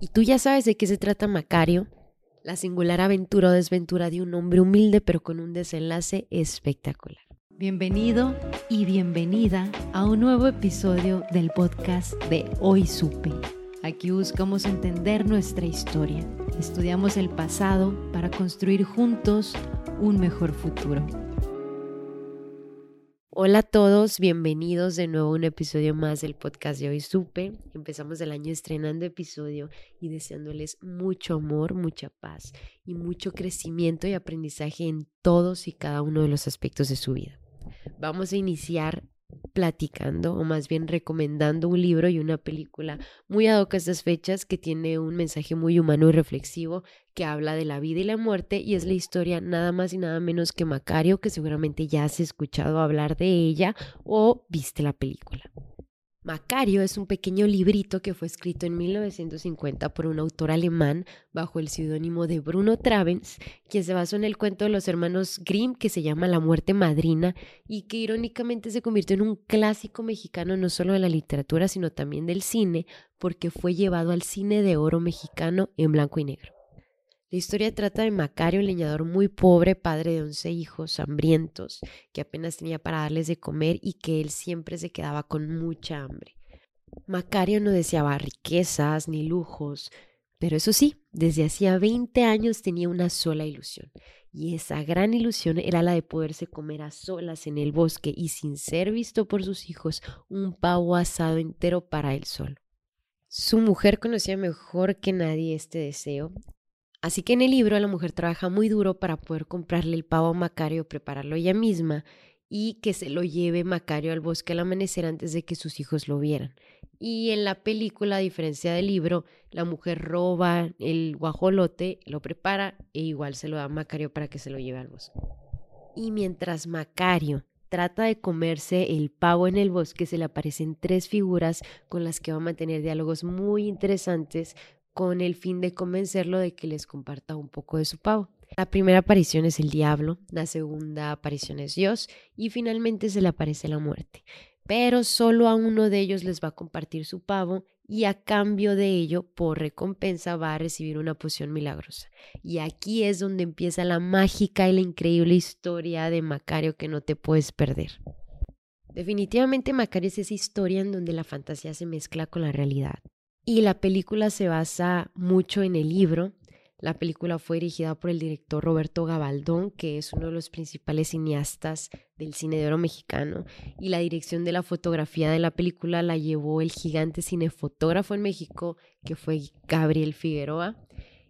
¿Y tú ya sabes de qué se trata Macario? La singular aventura o desventura de un hombre humilde pero con un desenlace espectacular. Bienvenido y bienvenida a un nuevo episodio del podcast de Hoy Supe. Aquí buscamos entender nuestra historia, estudiamos el pasado para construir juntos un mejor futuro. Hola a todos, bienvenidos de nuevo a un episodio más del podcast de Hoy Supe. Empezamos el año estrenando episodio y deseándoles mucho amor, mucha paz y mucho crecimiento y aprendizaje en todos y cada uno de los aspectos de su vida. Vamos a iniciar platicando o más bien recomendando un libro y una película muy ad hoc a estas fechas que tiene un mensaje muy humano y reflexivo que habla de la vida y la muerte y es la historia nada más y nada menos que Macario que seguramente ya has escuchado hablar de ella o viste la película. Macario es un pequeño librito que fue escrito en 1950 por un autor alemán bajo el seudónimo de Bruno Travens, quien se basó en el cuento de los hermanos Grimm que se llama La muerte madrina y que irónicamente se convirtió en un clásico mexicano no solo de la literatura sino también del cine porque fue llevado al cine de oro mexicano en blanco y negro. La historia trata de Macario, un leñador muy pobre, padre de once hijos, hambrientos, que apenas tenía para darles de comer y que él siempre se quedaba con mucha hambre. Macario no deseaba riquezas ni lujos, pero eso sí, desde hacía 20 años tenía una sola ilusión, y esa gran ilusión era la de poderse comer a solas en el bosque y sin ser visto por sus hijos un pavo asado entero para él solo. Su mujer conocía mejor que nadie este deseo Así que en el libro la mujer trabaja muy duro para poder comprarle el pavo a Macario, prepararlo ella misma y que se lo lleve Macario al bosque al amanecer antes de que sus hijos lo vieran. Y en la película, a diferencia del libro, la mujer roba el guajolote, lo prepara e igual se lo da a Macario para que se lo lleve al bosque. Y mientras Macario trata de comerse el pavo en el bosque, se le aparecen tres figuras con las que va a mantener diálogos muy interesantes con el fin de convencerlo de que les comparta un poco de su pavo. La primera aparición es el diablo, la segunda aparición es Dios y finalmente se le aparece la muerte. Pero solo a uno de ellos les va a compartir su pavo y a cambio de ello, por recompensa, va a recibir una poción milagrosa. Y aquí es donde empieza la mágica y la increíble historia de Macario que no te puedes perder. Definitivamente Macario es esa historia en donde la fantasía se mezcla con la realidad. Y la película se basa mucho en el libro. La película fue dirigida por el director Roberto Gabaldón, que es uno de los principales cineastas del cine de oro mexicano. Y la dirección de la fotografía de la película la llevó el gigante cinefotógrafo en México, que fue Gabriel Figueroa.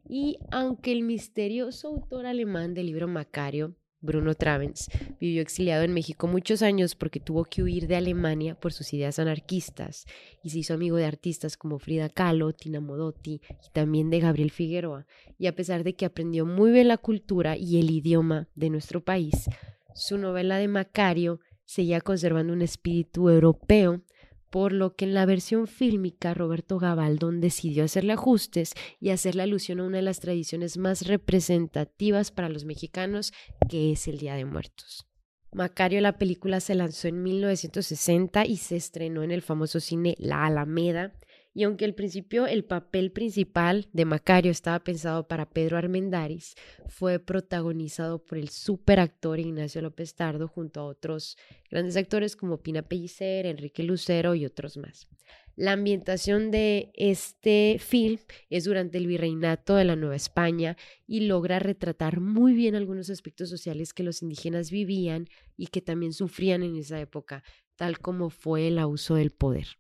Y aunque el misterioso autor alemán del libro Macario Bruno Travens, vivió exiliado en México muchos años porque tuvo que huir de Alemania por sus ideas anarquistas y se hizo amigo de artistas como Frida Kahlo, Tina Modotti y también de Gabriel Figueroa. Y a pesar de que aprendió muy bien la cultura y el idioma de nuestro país, su novela de Macario seguía conservando un espíritu europeo por lo que en la versión fílmica Roberto Gabaldón decidió hacerle ajustes y hacerle alusión a una de las tradiciones más representativas para los mexicanos, que es el Día de Muertos. Macario, la película se lanzó en 1960 y se estrenó en el famoso cine La Alameda y aunque al principio el papel principal de Macario estaba pensado para Pedro Armendáriz, fue protagonizado por el superactor Ignacio López Tardo junto a otros grandes actores como Pina Pellicer, Enrique Lucero y otros más. La ambientación de este film es durante el virreinato de la Nueva España y logra retratar muy bien algunos aspectos sociales que los indígenas vivían y que también sufrían en esa época, tal como fue el abuso del poder.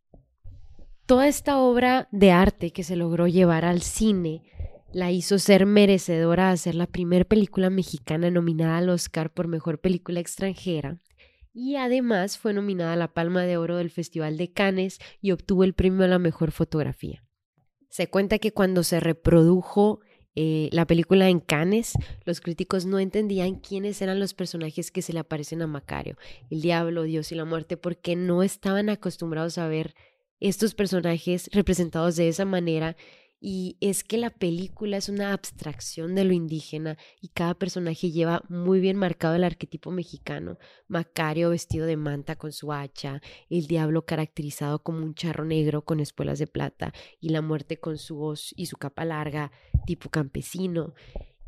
Toda esta obra de arte que se logró llevar al cine la hizo ser merecedora de ser la primera película mexicana nominada al Oscar por Mejor Película Extranjera y además fue nominada a la Palma de Oro del Festival de Cannes y obtuvo el premio a la Mejor Fotografía. Se cuenta que cuando se reprodujo eh, la película en Cannes, los críticos no entendían quiénes eran los personajes que se le aparecen a Macario, el diablo, Dios y la muerte, porque no estaban acostumbrados a ver estos personajes representados de esa manera y es que la película es una abstracción de lo indígena y cada personaje lleva muy bien marcado el arquetipo mexicano. Macario vestido de manta con su hacha, el diablo caracterizado como un charro negro con espuelas de plata y la muerte con su voz y su capa larga, tipo campesino.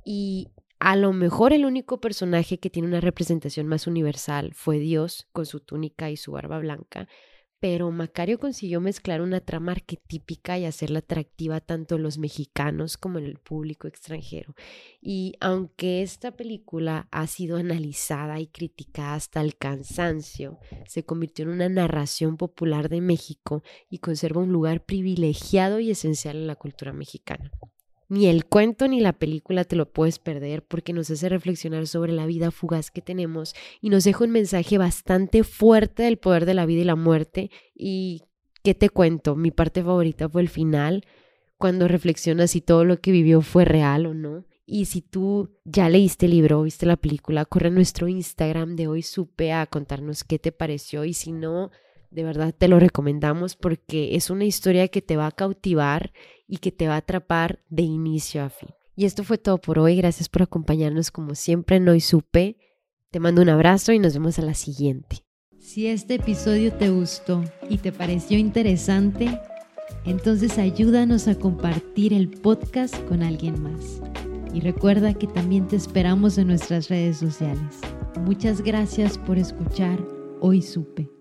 Y a lo mejor el único personaje que tiene una representación más universal fue Dios con su túnica y su barba blanca, pero Macario consiguió mezclar una trama arquetípica y hacerla atractiva tanto en los mexicanos como en el público extranjero. Y aunque esta película ha sido analizada y criticada hasta el cansancio, se convirtió en una narración popular de México y conserva un lugar privilegiado y esencial en la cultura mexicana. Ni el cuento ni la película te lo puedes perder porque nos hace reflexionar sobre la vida fugaz que tenemos y nos deja un mensaje bastante fuerte del poder de la vida y la muerte. Y, ¿qué te cuento? Mi parte favorita fue el final, cuando reflexionas si todo lo que vivió fue real o no. Y si tú ya leíste el libro, viste la película, corre a nuestro Instagram de hoy supe a contarnos qué te pareció y si no, de verdad te lo recomendamos porque es una historia que te va a cautivar y que te va a atrapar de inicio a fin. Y esto fue todo por hoy. Gracias por acompañarnos como siempre en Hoy Supe. Te mando un abrazo y nos vemos a la siguiente. Si este episodio te gustó y te pareció interesante, entonces ayúdanos a compartir el podcast con alguien más. Y recuerda que también te esperamos en nuestras redes sociales. Muchas gracias por escuchar Hoy Supe.